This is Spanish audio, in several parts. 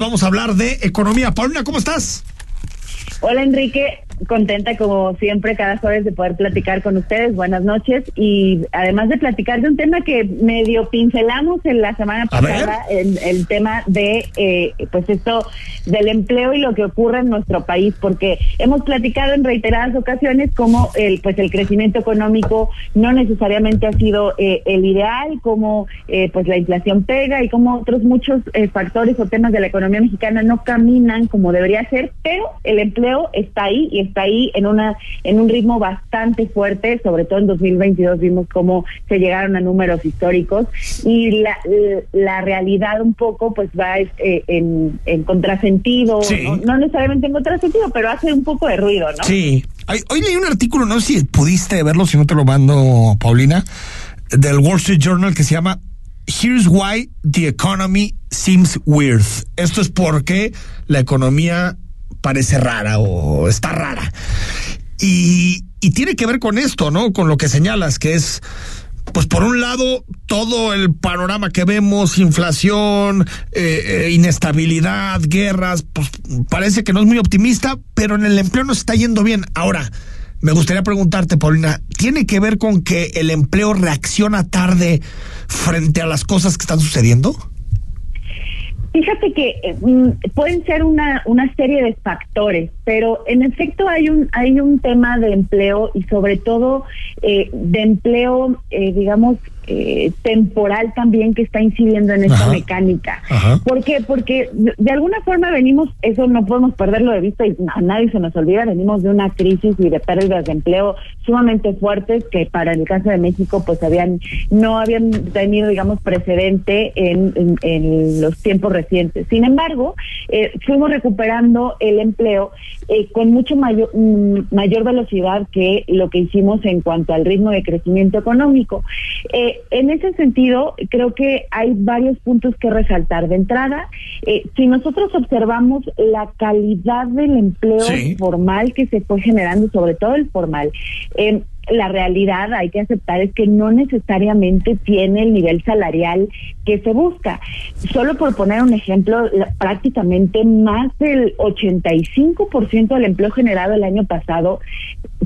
Vamos a hablar de economía. Paulina, ¿cómo estás? Hola Enrique, contenta como siempre cada jueves de poder platicar con ustedes. Buenas noches y además de platicar de un tema que medio pincelamos en la semana pasada, el, el, tema de eh, pues esto del empleo y lo que ocurre en nuestro país, porque hemos platicado en reiteradas ocasiones como el pues el crecimiento económico no necesariamente ha sido eh, el ideal, como eh, pues la inflación pega y como otros muchos eh, factores o temas de la economía mexicana no caminan como debería ser, pero el empleo está ahí y está ahí en una en un ritmo bastante fuerte, sobre todo en 2022 vimos cómo se llegaron a números históricos y la, la realidad un poco pues va eh, en, en contrasentido, Sí. no, no necesariamente en contrasentido, pero hace un poco de ruido, ¿no? Sí. Ay, Hoy leí un artículo, no sé si pudiste verlo, si no te lo mando, Paulina, del Wall Street Journal que se llama Here's Why the Economy Seems Weird. Esto es porque la economía parece rara o está rara. Y, tiene que ver con esto, ¿no? Con lo que señalas, que es pues por un lado, todo el panorama que vemos, inflación, eh, eh, inestabilidad, guerras, pues parece que no es muy optimista, pero en el empleo nos está yendo bien. Ahora, me gustaría preguntarte, Paulina, ¿tiene que ver con que el empleo reacciona tarde frente a las cosas que están sucediendo? Fíjate que eh, mm, pueden ser una, una serie de factores, pero en efecto hay un hay un tema de empleo y sobre todo eh, de empleo, eh, digamos, eh, temporal también que está incidiendo en esta Ajá. mecánica. Ajá. ¿Por qué? Porque de, alguna forma venimos, eso no podemos perderlo de vista y a nadie se nos olvida, venimos de una crisis y de pérdidas de empleo sumamente fuertes que para el caso de México pues habían no habían tenido digamos precedente en, en- en los tiempos recientes. Sin embargo, eh, fuimos recuperando el empleo eh, con mucho mayor mm, mayor velocidad que lo que hicimos en cuanto al ritmo de crecimiento económico. Eh, en ese sentido, creo que hay varios puntos que resaltar. De entrada, eh, si nosotros observamos la calidad del empleo Sí. formal que se fue generando, sobre todo el formal, eh, la realidad, hay que aceptar, es que no necesariamente tiene el nivel salarial que se busca. Solo por poner un ejemplo, la- prácticamente más del 85% del empleo generado el año pasado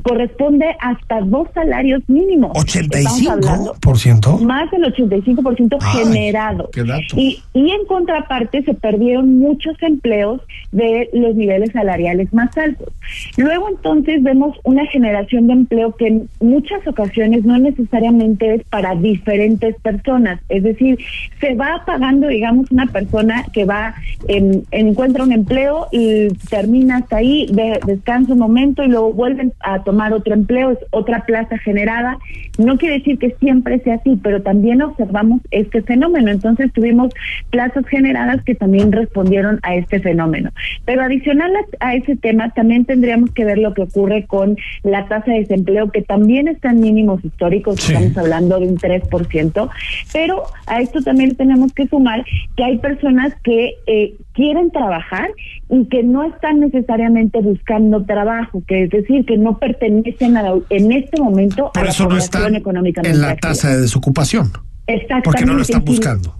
corresponde hasta dos salarios mínimos. Estamos hablando- ¿85%? más del 85% Ay, generado. qué dato. Y, y en contraparte se perdieron muchos empleos de los niveles salariales más altos. Luego entonces vemos una generación de empleo que en muchas ocasiones no necesariamente es para diferentes personas. Es decir, se va pagando, digamos, una persona que va, en- encuentra un empleo y termina hasta ahí, de- descansa un momento y luego vuelven a tomar otro empleo, es otra plaza generada. No quiere decir que siempre sea así, pero también observamos este fenómeno. Entonces tuvimos plazas generadas que también respondieron a este fenómeno. Pero adicional a, a ese tema, también tendríamos que ver lo que ocurre con la tasa de desempleo, que también está en mínimos históricos, Sí. estamos hablando de un 3%, pero a esto también tenemos que sumar que hay personas que eh, quieren trabajar y que no están necesariamente buscando trabajo, que es decir, que no pertenecen a la- en este momento Por a la eso no población están económicamente en la activa. tasa de desocupación, Exactamente. porque no lo están buscando.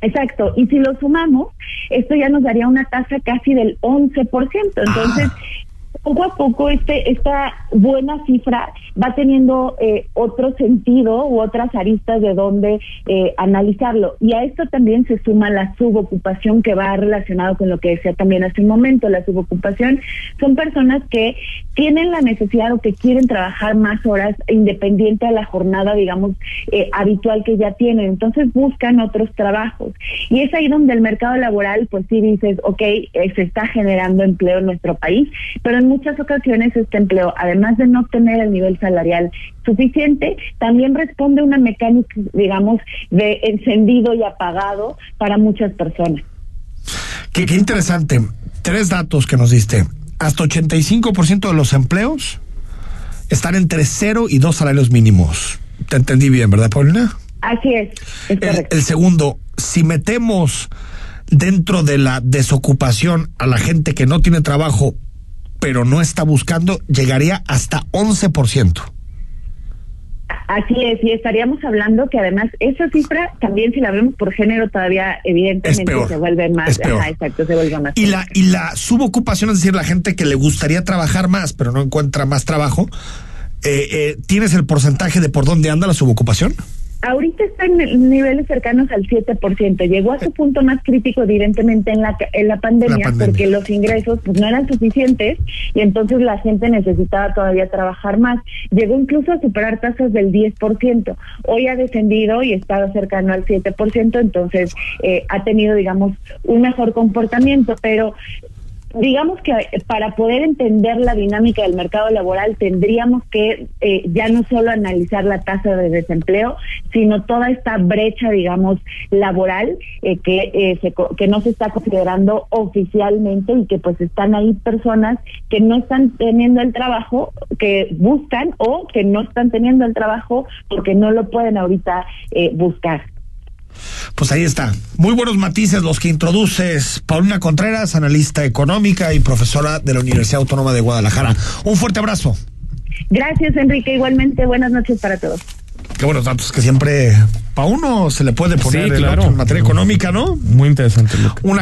Exacto, y si lo sumamos, esto ya nos daría una tasa casi del 11%. Entonces, Ah. poco a poco este esta buena cifra va teniendo eh, otro sentido u otras aristas de donde eh, analizarlo. Y a esto también se suma la subocupación que va relacionado con lo que decía también hace un momento. La subocupación son personas que tienen la necesidad o que quieren trabajar más horas independiente a la jornada, digamos, eh, habitual que ya tienen. Entonces buscan otros trabajos. Y es ahí donde el mercado laboral, pues sí dices, ok, eh, se está generando empleo en nuestro país, pero en muchas ocasiones este empleo, además de no tener el nivel salarial suficiente, también responde una mecánica, digamos, de encendido y apagado para muchas personas. Qué, qué interesante. Tres datos que nos diste. Hasta 85% de los empleos están entre cero y dos salarios mínimos. Te entendí bien, ¿verdad, Paulina? Así es, es El, el segundo, si metemos dentro de la desocupación a la gente que no tiene trabajo, pero no está buscando, llegaría hasta 11%. Así es, y estaríamos hablando que además esa cifra también si la vemos por género todavía evidentemente se vuelve más, ajá, exacto, se vuelve más. Y la y la subocupación, es decir, la gente que le gustaría trabajar más pero no encuentra más trabajo, eh, eh, ¿tienes el porcentaje de por dónde anda la subocupación? Ahorita está en niveles cercanos al 7%. Llegó a su punto más crítico, evidentemente, en la, en la, pandemia, porque los ingresos pues, no eran suficientes y entonces la gente necesitaba todavía trabajar más. Llegó incluso a superar tasas del 10%. Hoy ha descendido y está cercano al 7%, entonces eh, ha tenido, digamos, un mejor comportamiento, pero digamos que eh, para poder entender la dinámica del mercado laboral tendríamos que eh, ya no solo analizar la tasa de desempleo, sino toda esta brecha, digamos, laboral eh, que, que no se está considerando oficialmente y que pues están ahí personas que no están teniendo el trabajo que buscan o que no están teniendo el trabajo porque no lo pueden ahorita buscar. Pues ahí está. Muy buenos matices los que introduces. Paulina Contreras, analista económica y profesora de la Universidad Autónoma de Guadalajara. Un fuerte abrazo. Gracias, Enrique. Igualmente, buenas noches para todos. Qué buenos datos que siempre para uno se le puede poner en materia económica, ¿no? Muy interesante. Una